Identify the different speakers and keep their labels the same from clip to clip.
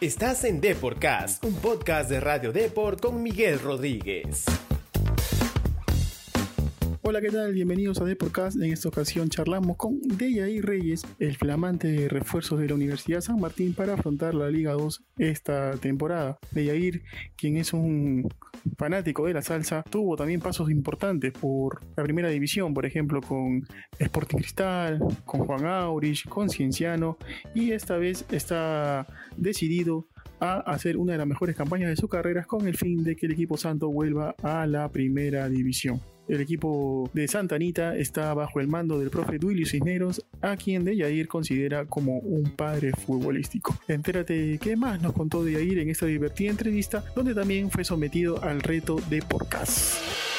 Speaker 1: Estás en Deporcast, un podcast de Radio Deport con Miguel Rodríguez.
Speaker 2: Hola, ¿qué tal? Bienvenidos a Deporcast. En esta ocasión charlamos con Deyair Reyes, el flamante refuerzo de la Universidad San Martín para afrontar la Liga 2 esta temporada. Deyair, quien es un fanático de la salsa, tuvo también pasos importantes por la primera división, por ejemplo, con Sporting Cristal, con Juan Aurich, con Cienciano, y esta vez está decidido a hacer una de las mejores campañas de su carrera con el fin de que el equipo santo vuelva a la primera división. El equipo de Santa Anita está bajo el mando del profe Duilio Cisneros, a quien de Yair considera como un padre futbolístico. Entérate qué más nos contó de Yair en esta divertida entrevista, donde también fue sometido al reto de podcast.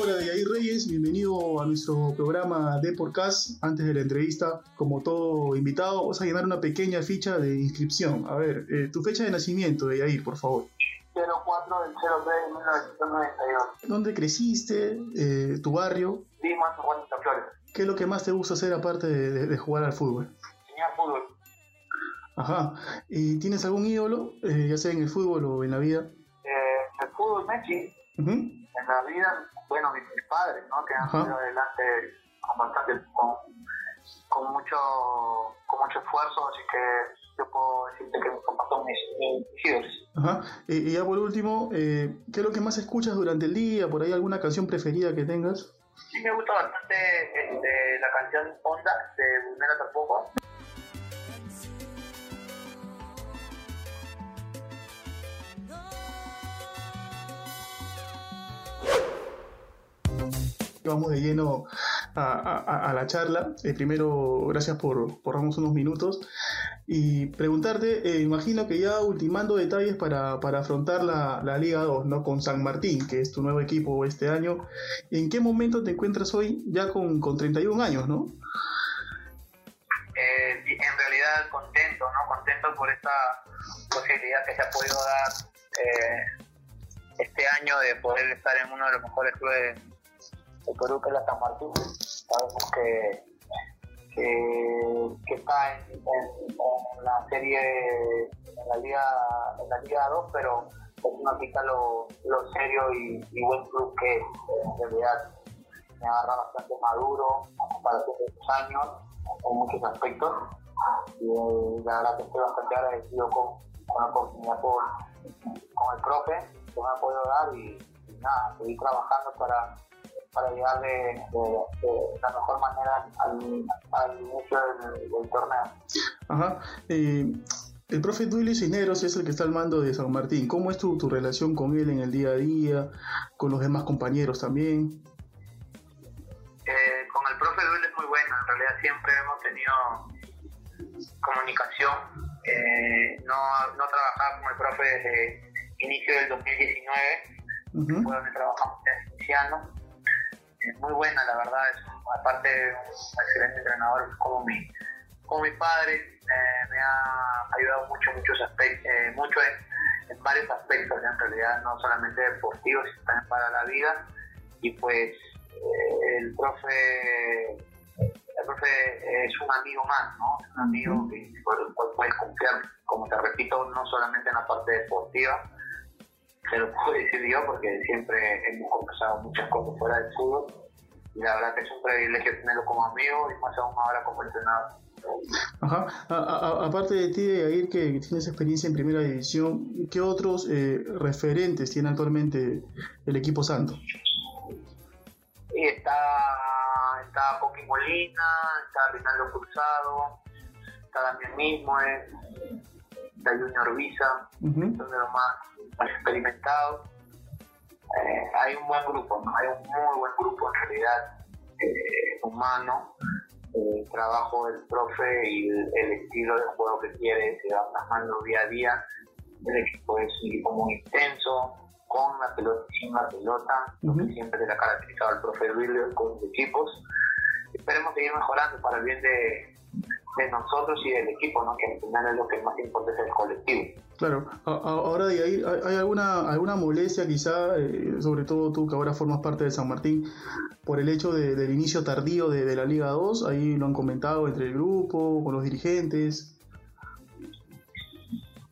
Speaker 2: Hola Yair Reyes, bienvenido a nuestro programa de podcast. Antes de la entrevista, como todo invitado, vamos a llenar una pequeña ficha de inscripción. A ver, eh, tu fecha de nacimiento de Yair, por favor.
Speaker 3: 04 del 03 de 1992.
Speaker 2: ¿Dónde creciste? Eh, ¿Tu barrio?
Speaker 3: Lima, San Juan de Flores.
Speaker 2: ¿Qué es lo que más te gusta hacer aparte de, de- de jugar al fútbol?
Speaker 3: Enseñar fútbol.
Speaker 2: Ajá. ¿Y tienes algún ídolo, eh, ya sea en el fútbol o en la vida?
Speaker 3: Eh, el fútbol, Messi, en la vida, bueno, mis, mis padres, ¿no? Que han salido adelante con bastante, con, con mucho, con mucho esfuerzo, así que yo puedo decirte que mis papás son mis, mis, mis ídolos.
Speaker 2: Ajá. Y, y ya por último, eh, ¿qué es lo que más escuchas durante el día? ¿Por ahí alguna canción preferida que tengas?
Speaker 3: Sí me gusta bastante este, la canción Onda de Brunera tampoco.
Speaker 2: Vamos de lleno a, la charla. Eh, primero, gracias por, por unos minutos. Y preguntarte, eh, imagino que ya ultimando detalles para, para afrontar la, la Liga 2, ¿no? Con San Martín, que es tu nuevo equipo este año. ¿En qué momento te encuentras hoy ya con, con 31 años, no?
Speaker 3: eh, en realidad contento, ¿no? Contento por esta posibilidad que se ha podido dar eh, este año de poder estar en uno de los mejores clubes de Perú, que es la San. Sabemos que, que, está en, en- la serie, en la Liga, en la Liga 2, pero eso no quita lo, lo serio y, buen club que. En realidad me agarra bastante maduro a comparación de otros años en muchos aspectos y eh, la verdad estoy bastante agradecido con, con la oportunidad por, con el profe que me ha podido dar y nada, seguir trabajando para, para llegar de, de- de la mejor manera al, al inicio del, del torneo.
Speaker 2: Ajá. Eh, el profe Duilio Cisneros es el que está al mando de San Martín. ¿Cómo es tu, tu relación con él en el día a día? ¿Con los demás compañeros también?
Speaker 3: Eh, con el profe Duel es muy bueno, en realidad siempre hemos tenido comunicación. Eh, no, no trabajaba con el profe desde inicio del 2019,
Speaker 2: Ujú.
Speaker 3: fue donde trabajamos en Cienciano. Es muy buena, la verdad, es aparte de un excelente entrenador, es como mi, como mi padre, eh, me ha ayudado mucho, muchos aspectos, eh, mucho en, en varios aspectos, en realidad, no solamente deportivos, sino también para la vida. Y pues eh, el profe el profe es un amigo más, ¿no? Es un amigo que, por el cual puedes confiar, como te repito, no solamente en la parte deportiva, se lo puedo decir yo porque siempre hemos conversado muchas cosas fuera del fútbol y la verdad que es un privilegio tenerlo como amigo y más aún ahora como entrenador.
Speaker 2: Ajá. A- a- a- aparte de ti, Yair, que tienes experiencia en primera división, ¿qué otros eh, referentes tiene actualmente el equipo santo?
Speaker 3: Y está, está Coqui Molina, está Rinaldo Cruzado, está Damián mismo, eh, está Junior Visa,
Speaker 2: Ujú.
Speaker 3: son de los más, más experimentados. Eh, hay un buen grupo, ¿no? hay un muy buen grupo en realidad eh, humano. El trabajo del profe y el, el estilo de juego que quiere se va plasmando día a día. El equipo es un equipo muy intenso, con la pelota y sin la pelota, lo que siempre le ha caracterizado al profe William con sus equipos. Esperemos seguir mejorando para el bien de, de nosotros y del equipo, ¿no? que al final es lo que más importa es el colectivo.
Speaker 2: Claro, ahora de ahí, ¿hay hay alguna, alguna molestia quizá, eh, sobre todo tú que ahora formas parte de San Martín, por el hecho de- del inicio tardío de, de la Liga 2? Ahí lo han comentado entre el grupo, con los dirigentes.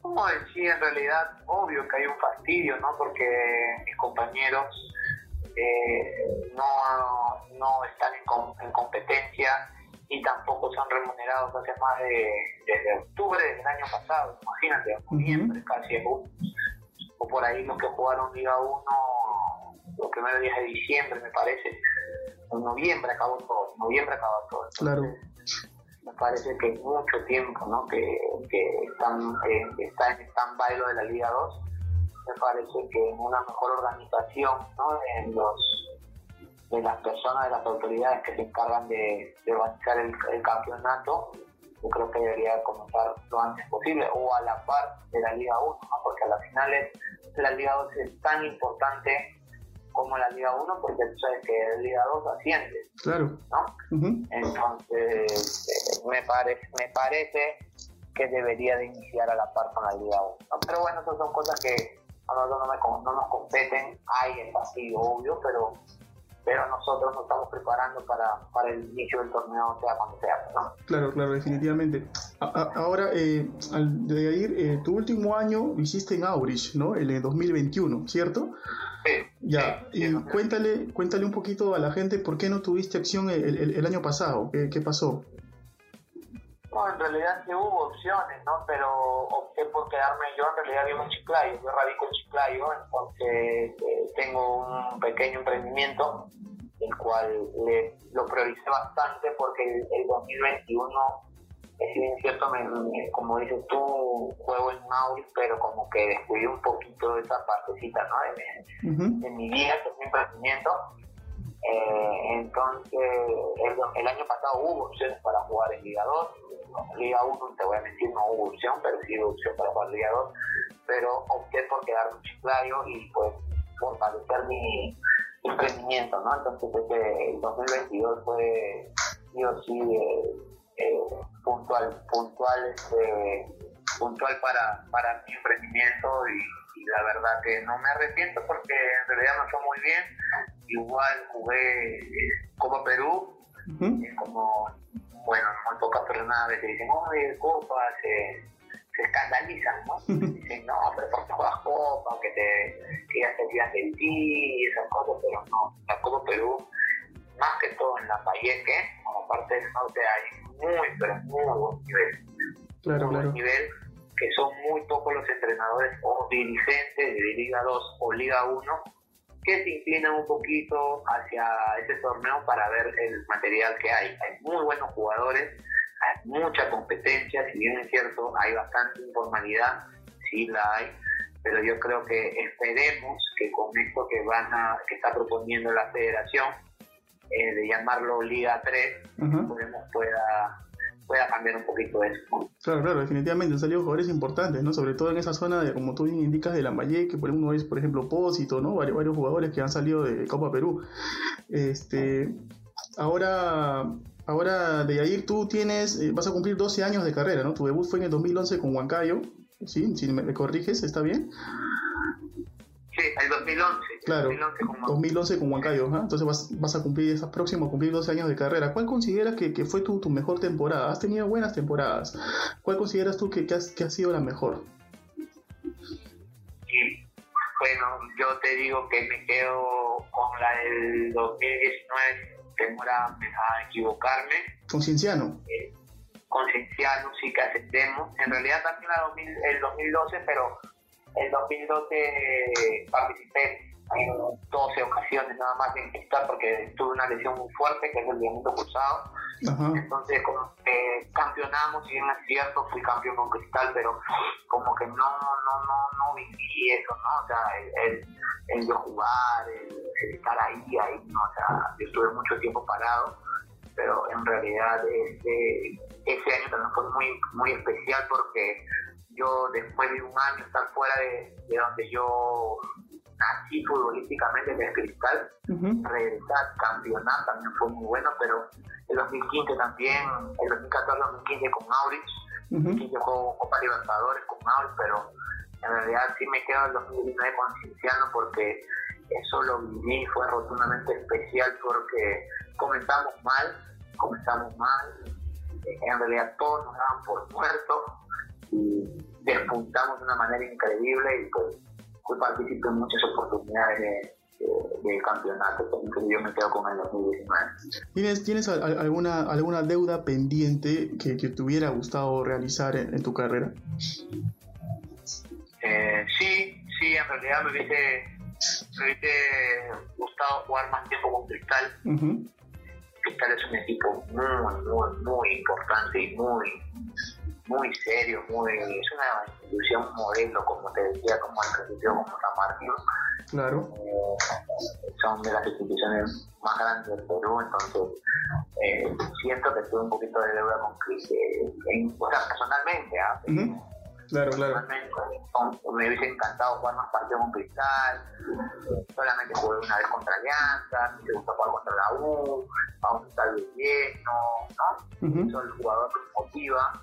Speaker 3: Como decía, en realidad, obvio que hay un fastidio, ¿no? Porque mis compañeros eh, no, no están en, com- en competencia y tampoco son remunerados hace más de desde octubre del año pasado, imagínate, noviembre casi, o, o por ahí los que jugaron Liga 1 los primeros días de diciembre, me parece, en noviembre acabó todo, en noviembre acabó todo.
Speaker 2: Claro.
Speaker 3: me parece que mucho tiempo ¿no? que, que están, eh, está en stand-by lo de la Liga 2. Me parece que en una mejor organización ¿no? en los, de las personas, de las autoridades que se encargan de, de organizar el, el campeonato, yo creo que debería comenzar lo antes posible o a la par de la Liga 1, ¿no? porque a las finales la Liga 2 es tan importante como la Liga 1 porque tú sabes que la Liga 2 asciende,
Speaker 2: Claro.
Speaker 3: ¿no?
Speaker 2: Ujú.
Speaker 3: Entonces, eh, me, parece, me parece que debería de iniciar a la par con la Liga 1. ¿no? Pero bueno, esas son cosas que a nosotros no, me no nos competen. Hay el vacío, obvio, pero, pero nosotros nos estamos preparando para, para el inicio del torneo, sea cuando sea. ¿no?
Speaker 2: Claro, claro, definitivamente. A- a- ahora, eh, al de ir, eh, tu último año lo hiciste en Aurich, ¿no? El de 2021, ¿cierto?
Speaker 3: Sí,
Speaker 2: Ya,
Speaker 3: sí,
Speaker 2: y
Speaker 3: sí,
Speaker 2: cuéntale, cuéntale un poquito a la gente por qué no tuviste acción el, el- el año pasado, ¿Qué, qué pasó?
Speaker 3: No, en realidad sí hubo opciones, ¿no? Pero opté por quedarme, yo en realidad vivo en Chiclayo, yo radico en Chiclayo, entonces eh, tengo un pequeño emprendimiento, el cual le, lo prioricé bastante porque el, el 2021, eh, si bien es cierto, me- me- como dices tú, juego en Mauri, pero como que descuidé un poquito de esa partecita, ¿no? De, mi-
Speaker 2: Ujú.
Speaker 3: de mi vida, que es mi emprendimiento. Eh, entonces, el, el año pasado hubo opciones para jugar en Liga 2. Liga 1, te voy a mentir, no hubo opción, pero sí hubo opción para jugar Liga 2. Pero opté por quedarme en Chiclayo y pues fortalecer mi emprendimiento, ¿no? Entonces, este, el 2022 fue sí o sí eh, eh, puntual, puntual, este, puntual para, para mi emprendimiento y, y la verdad que no me arrepiento porque en realidad me fue muy bien. Igual jugué eh, Copa Perú, es como, bueno, muy pocas personas a veces dicen, oye, Copa, se, se escandalizan, ¿no? Dicen, no, pero ¿por qué juegas Copa? Que, te, que ya se olvidan de ti y esas cosas, pero no, la Copa Perú, más que todo en la Payeque, como parte del norte, hay muy, pero muy buen nivel
Speaker 2: Claro,
Speaker 3: muy buen
Speaker 2: claro.
Speaker 3: nivel, que son muy pocos los entrenadores o dirigentes de Liga 2 o Liga 1 que se inclinan un poquito hacia ese torneo para ver el material que hay. Hay muy buenos jugadores, hay mucha competencia, si bien es cierto, hay bastante informalidad, sí la hay, pero yo creo que esperemos que con esto que van a, que está proponiendo la federación, eh, de llamarlo Liga 3,
Speaker 2: Ajá.
Speaker 3: podemos pueda, pueda cambiar un poquito eso. ¿no?
Speaker 2: Claro, claro, definitivamente han salido jugadores importantes, ¿no? Sobre todo en esa zona, de, como tú bien indicas, de Lambayeque, por uno es, por ejemplo, Pósito, ¿no? Varios, varios jugadores que han salido de Copa Perú. Este, ahora, ahora de Yair, tú tienes, eh, vas a cumplir 12 años de carrera, ¿no? Tu debut fue en el 2011 con Huancayo, ¿sí? Si me, me corriges, ¿está bien?
Speaker 3: Sí, el 2011.
Speaker 2: Claro,
Speaker 3: 2011 como
Speaker 2: 2011 con Huancayo, ¿ah? entonces vas, vas a cumplir, estás próximo a cumplir 12 años de carrera. ¿Cuál consideras que, que fue tu, tu mejor temporada? Has tenido buenas temporadas. ¿Cuál consideras tú que, que, has- que ha sido la mejor?
Speaker 3: bueno, yo te digo que me quedo con la del 2019, temora a equivocarme,
Speaker 2: Con Cienciano.
Speaker 3: con Cienciano sí que ascendemos, en realidad también la 2000 el 2012, pero el 2012 participé en 12 ocasiones nada más en cristal porque tuve una lesión muy fuerte que es el ligamento cruzado
Speaker 2: Ajá.
Speaker 3: Entonces, como que campeonamos, si bien es cierto, fui campeón con Cristal, pero como que no, no, no, no viví eso, ¿no? O sea, el, el, el de jugar, el, el estar ahí, ahí, ¿no? O sea, yo estuve mucho tiempo parado, pero en realidad ese, ese año también fue muy, muy especial porque yo, después de un año estar fuera de, de donde yo nací futbolísticamente, que es Cristal,
Speaker 2: Ujú.
Speaker 3: regresar, campeonar también fue muy bueno, pero el 2015 también, el 2014-2015 con Maurits,
Speaker 2: Ujú.
Speaker 3: sí yo juego Copa Libertadores con Maurits, pero en realidad sí me quedo el 2019 con Cienciano porque eso lo viví, fue rotundamente especial porque comenzamos mal, comenzamos mal, en realidad todos nos daban por muertos y despuntamos de una manera increíble y pues partícipe en muchas oportunidades de, de- del campeonato, entonces yo me quedo con el 2019.
Speaker 2: ¿Tienes, tienes al- al- alguna, alguna deuda pendiente que, que te hubiera gustado realizar en, en tu carrera?
Speaker 3: Eh, sí, sí, en realidad me hubiese, me hubiese gustado jugar más tiempo con Cristal.
Speaker 2: Ujú.
Speaker 3: Cristal es un equipo muy, muy, muy importante y muy, muy serio, muy, es una institución modelo, como te decía, como al principio, como San Martín.
Speaker 2: Claro.
Speaker 3: Eh, son de las instituciones más grandes del Perú, entonces eh, siento que tuve un poquito de deuda con en, o sea, personalmente, ¿ah?
Speaker 2: Claro, claro.
Speaker 3: Personalmente, con- me hubiese encantado jugar más partidos con Cristal. Solamente jugué una vez contra Alianza, me gusta jugar contra la U, a estar de lleno, ¿no?
Speaker 2: Ujú.
Speaker 3: Eso el jugador me motiva.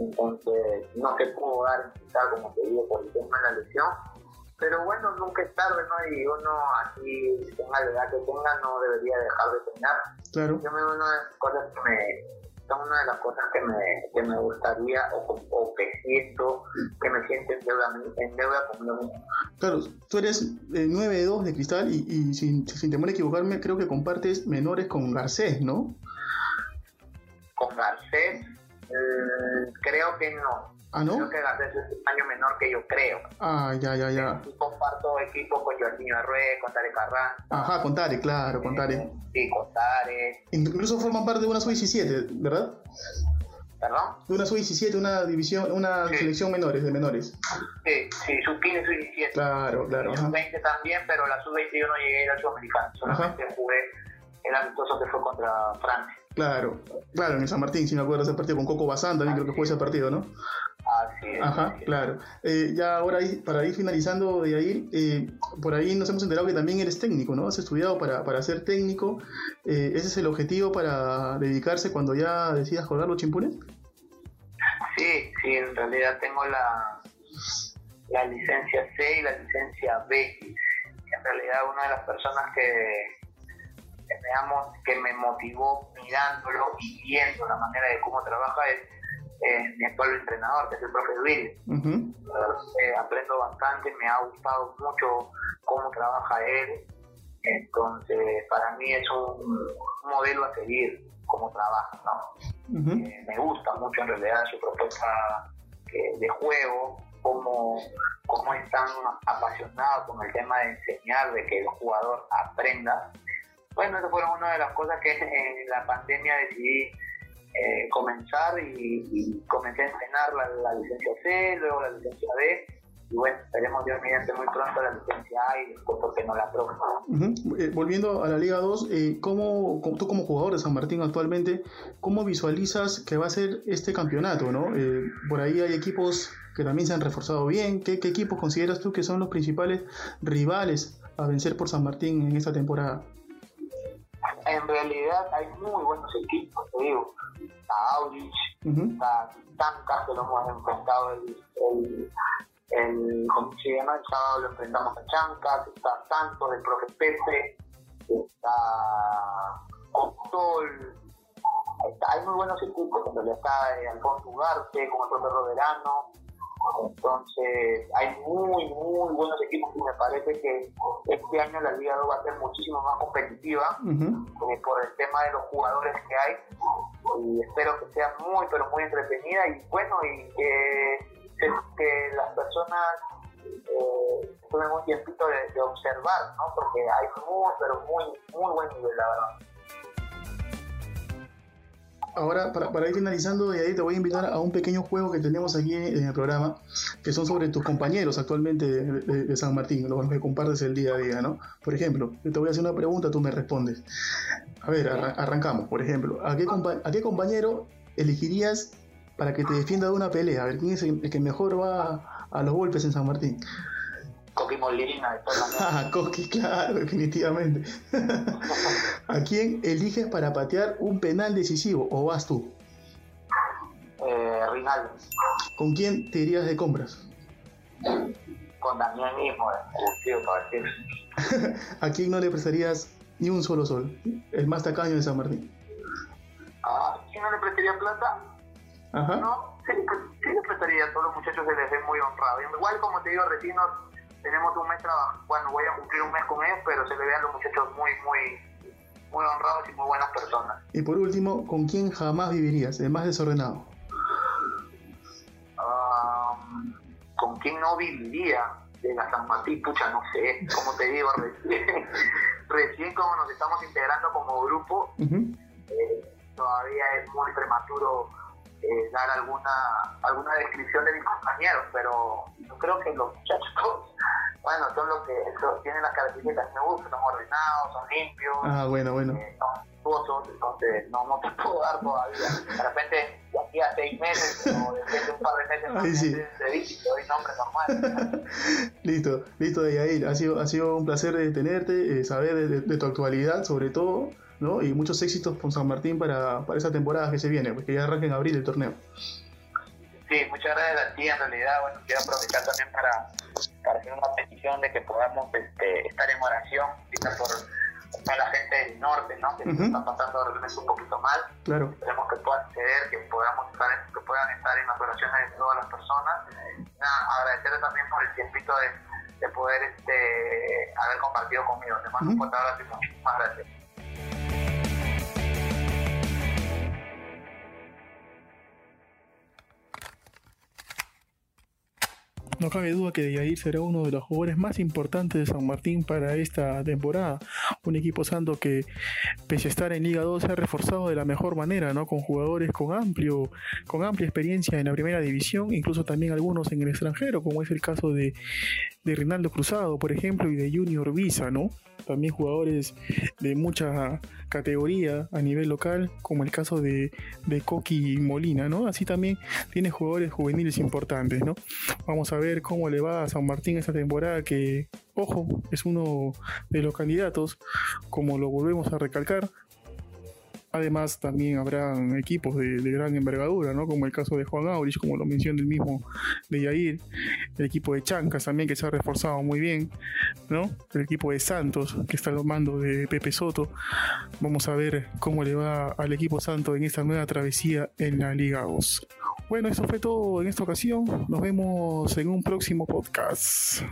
Speaker 3: Entonces, no se pudo dar en Cristal, como te digo, por el tema de la lesión. Pero bueno, nunca es tarde, ¿no? Y uno así, tenga la edad que tenga, no debería dejar de soñar
Speaker 2: Claro.
Speaker 3: yo me una de las cosas que me son una de las cosas que me, que me gustaría o, o que siento que me siento en deuda, en deuda conmigo mismo.
Speaker 2: Claro, tú eres eh, 9-2 de cristal y, y sin, sin temor a equivocarme, creo que compartes menores con Garcés, ¿no?
Speaker 3: Con Garcés, creo que no.
Speaker 2: Ah, ¿no?
Speaker 3: Creo que Garcés es un año menor que yo creo.
Speaker 2: Ah, ya, ya, ya.
Speaker 3: Y comparto equipo con Jorginho Arrué, con Tare Carranza,
Speaker 2: Ajá, con Tare, claro, con Tare.
Speaker 3: sí, con Tare,
Speaker 2: Incluso forman parte de una sub-17, ¿verdad?
Speaker 3: perdón.
Speaker 2: De una sub-17, una división, una
Speaker 3: Sí.
Speaker 2: selección menores, de menores.
Speaker 3: Sí, sí, sub 15, sub 17.
Speaker 2: Claro, claro. ajá.
Speaker 3: Sub 20 también, pero la sub 20 yo no llegué a ir al sudamericano. Solamente jugué el amistoso que fue contra Francia.
Speaker 2: Claro, claro, en el San Martín, si me acuerdo ese partido con Coco Bazán, también creo que fue ese partido, ¿no?
Speaker 3: Así es.
Speaker 2: Ajá, claro. Eh, ya ahora, para ir finalizando de ahí, eh, por ahí nos hemos enterado que también eres técnico, ¿no? Has estudiado para, para ser técnico. Eh, ¿Ese es el objetivo para dedicarse cuando ya decidas colgar los chimpunes?
Speaker 3: Sí, sí, en realidad tengo la, la licencia C y la licencia B. En realidad una de las personas que, que, digamos, que me motivó mirándolo y viendo la manera de cómo trabaja es eh, mi actual entrenador, que es el profe Luis.
Speaker 2: Ujú,
Speaker 3: Eh, aprendo bastante, me ha gustado mucho cómo trabaja él. Entonces, para mí es un modelo a seguir, cómo trabaja, ¿no? Eh, me gusta mucho en realidad su propuesta de juego, cómo, cómo es tan apasionado con el tema de enseñar, de que el jugador aprenda. Bueno, esas fueron una de las cosas que en la pandemia decidí eh, comenzar y, comencé a entrenar la, licencia C, luego la licencia B. Y bueno, esperemos Dios mediante muy pronto la licencia A y después, ¿por qué no la próxima?
Speaker 2: Ujú. Eh, volviendo a la Liga 2, eh, ¿cómo, cómo- tú como jugador de San Martín actualmente, ¿cómo visualizas que va a ser este campeonato? ¿no? Eh, por ahí hay equipos que también se han reforzado bien. ¿Qué, qué equipos consideras tú que son los principales rivales a vencer por San Martín en esta temporada?
Speaker 3: En realidad hay muy buenos equipos, te digo. Está Aurich,
Speaker 2: Ujú,
Speaker 3: está Tancas, que lo hemos enfrentado el, el, el, ¿cómo se llama? El sábado lo enfrentamos a Chancas, está Santos, el profe Pepe, está está- hay muy buenos equipos, en realidad está eh, Alfonso Ugarte, como el profe Roderano, entonces hay muy, muy buenos equipos y me parece que este año la Liga 2 va a ser muchísimo más competitiva eh, por el tema de los jugadores que hay. Y espero que sea muy pero muy entretenida. Y bueno y que, que, que las personas eh, tomen un tiempito de, de observar ¿no? porque hay muy pero muy muy buen nivel la verdad
Speaker 2: Ahora, para, para ir finalizando, de ahí te voy a invitar a un pequeño juego que tenemos aquí en el programa, que son sobre tus compañeros actualmente de, San Martín, los que compartes el día a día, ¿no? Por ejemplo, yo te voy a hacer una pregunta, tú me respondes. A ver, arran- arrancamos, por ejemplo. ¿a qué, ¿A qué compañero elegirías para que te defienda de una pelea? A ver, ¿quién es el, el que mejor va a, a los golpes en San Martín?
Speaker 3: Coqui Molina.
Speaker 2: Ah, Coqui, claro, definitivamente. ¿A quién eliges para patear un penal decisivo o vas tú?
Speaker 3: eh, Rinaldo,
Speaker 2: ¿Con quién te irías de compras?
Speaker 3: con Daniel mismo, el tío para decir.
Speaker 2: ¿A quién no le prestarías ni un solo sol? El más tacaño de San Martín.
Speaker 3: Ah, ¿quién no le prestaría plata?
Speaker 2: Ajá.
Speaker 3: No, sí, pues, sí le prestaría, a todos los muchachos se les ve muy honrado. Igual como te digo, recién tenemos un mes trabajando, bueno, voy a cumplir un mes con ellos, pero se le vean los muchachos muy, muy, muy honrados y muy buenas personas.
Speaker 2: Y por último, ¿con quién jamás vivirías? El más desordenado.
Speaker 3: Ah, ¿Con quién no viviría de la San Martín? Pucha, no sé, como te digo, recién, recién como nos estamos integrando como grupo, eh, todavía es muy prematuro eh, dar alguna alguna descripción de mis compañeros, pero yo creo que los muchachos, bueno, son los que son- tienen las características que me gustan, son ordenados, son limpios,
Speaker 2: Ah, bueno, bueno.
Speaker 3: eh, son respetuosos, entonces no, no te puedo dar todavía. De repente, de aquí a seis meses o después de un par de meses más,
Speaker 2: Ay, sí.
Speaker 3: te doy nombre normal.
Speaker 2: Listo, listo de Yair. Ha sido, ha sido un placer de tenerte, eh, saber de, de- de tu actualidad sobre todo, ¿no? Y muchos éxitos con San Martín para, para esa temporada que se viene, pues que ya arranca en abril el torneo.
Speaker 3: Sí, muchas gracias a ti. En realidad, bueno, quiero aprovechar también para, para hacer una petición de que podamos este, estar en oración, quizás por, toda la gente del norte, ¿no? Que
Speaker 2: Ujú.
Speaker 3: se está pasando de un poquito mal.
Speaker 2: Claro.
Speaker 3: Esperemos que puedan ceder, que podamos estar, en- que puedan estar en las oraciones de todas las personas. Nada, agradecerle también por el tiempito de, de poder este, haber compartido conmigo. Te mando un
Speaker 2: Ujú.
Speaker 3: fuerte abrazo y muchísimas gracias.
Speaker 2: No cabe duda que Yair será uno de los jugadores más importantes de San Martín para esta temporada. Un equipo santo que, pese a estar en Liga 2, se ha reforzado de la mejor manera, ¿no? Con jugadores con amplio, con amplia experiencia en la primera división, incluso también algunos en el extranjero, como es el caso de, de Rinaldo Cruzado, por ejemplo, y de Junior Visa, ¿no? También jugadores de mucha categoría a nivel local, como el caso de, de Coqui Molina, ¿no? Así también tiene jugadores juveniles importantes, ¿no? Vamos a ver cómo le va a San Martín esta temporada que, ojo, es uno de los candidatos, como lo volvemos a recalcar. Además, también habrán equipos de, gran envergadura, ¿no? Como el caso de Juan Aurich, como lo menciona el mismo de Yair. El equipo de Chancas también, que se ha reforzado muy bien, ¿no? El equipo de Santos, que está al mando de Pepe Soto. Vamos a ver cómo le va al equipo Santo en esta nueva travesía en la Liga 2. Bueno, eso fue todo en esta ocasión. Nos vemos en un próximo podcast.